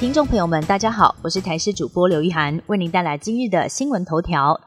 听众朋友们，大家好，我是台视主播刘一涵，为您带来今日的新闻头条。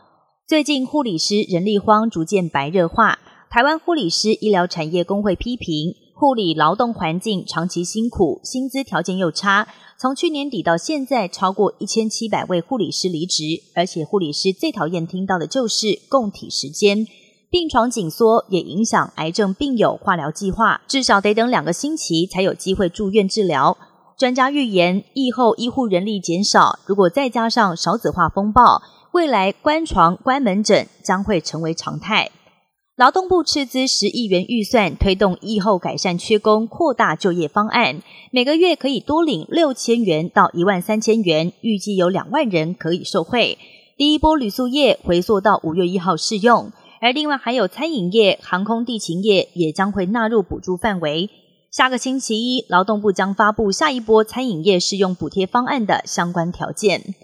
最近护理师人力荒逐渐白热化，台湾护理师医疗产业工会批评护理劳动环境长期辛苦，薪资条件又差。从去年底到现在，超过一千七百位护理师离职，而且护理师最讨厌听到的就是供体时间。病床紧缩也影响癌症病友化疗计划，至少得等两个星期才有机会住院治疗。专家预言，疫后医护人力减少，如果再加上少子化风暴，未来关床关门诊将会成为常态。劳动部斥资十亿元预算，推动疫后改善缺工、扩大就业方案，每个月可以多领六千元到一万三千元，预计有两万人可以受惠。第一波旅宿业回溯到五月一号适用，而另外还有餐饮业、航空地勤业也将会纳入补助范围。下个星期一，劳动部将发布下一波餐饮业适用补贴方案的相关条件。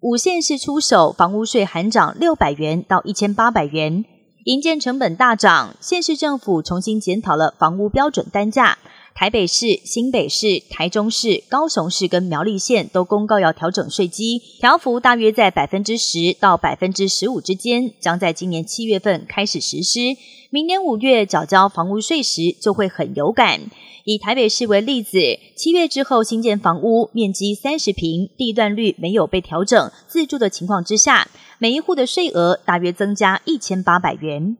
五县市出手，房屋税含涨六百元到一千八百元，营建成本大涨，县市政府重新检讨了房屋标准单价。台北市、新北市、台中市、高雄市跟苗栗县都公告要调整税基，调幅大约在百分之十到百分之十五之间，将在今年七月份开始实施。明年五月缴交房屋税时就会很有感。以台北市为例子，七月之后新建房屋面积三十平，地段率没有被调整，自住的情况之下，每一户的税额大约增加一千八百元。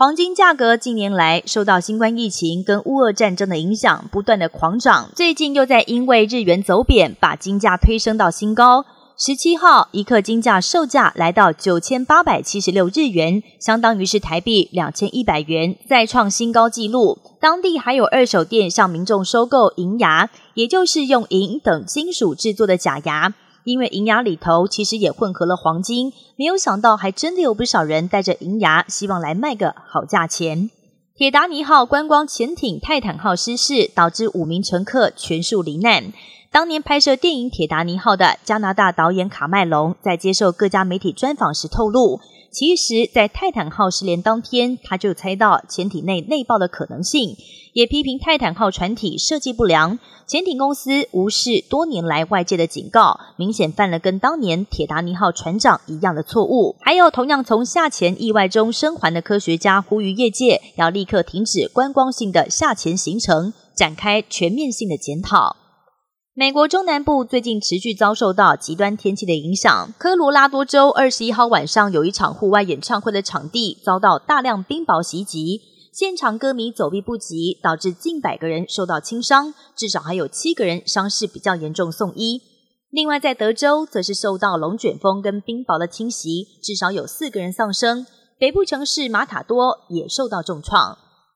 黄金价格近年来受到新冠疫情跟乌俄战争的影响，不断的狂涨。最近又在因为日元走贬，把金价推升到新高。十七号一克金价售价来到九千八百七十六日元，相当于是台币两千一百元，再创新高纪录。当地还有二手店向民众收购银牙，也就是用银等金属制作的假牙。因为银牙里头其实也混合了黄金，没有想到还真的有不少人带着银牙，希望来卖个好价钱。铁达尼号观光潜艇泰坦号失事，导致五名乘客全数罹难。当年拍摄电影《铁达尼号》的加拿大导演卡麦隆，在接受各家媒体专访时透露。其实，在泰坦号失联当天，他就猜到潜艇内内爆的可能性，也批评泰坦号船体设计不良，潜艇公司无视多年来外界的警告，明显犯了跟当年铁达尼号船长一样的错误。还有，同样从下潜意外中生还的科学家呼吁业界要立刻停止观光性的下潜行程，展开全面性的检讨。美国中南部最近持续遭受到极端天气的影响。科罗拉多州二十一号晚上有一场户外演唱会的场地遭到大量冰雹袭击，现场歌迷走避不及，导致近百个人受到轻伤，至少还有七个人伤势比较严重送医。另外，在德州则是受到龙卷风跟冰雹的侵袭，至少有四个人丧生。北部城市马塔多也受到重创。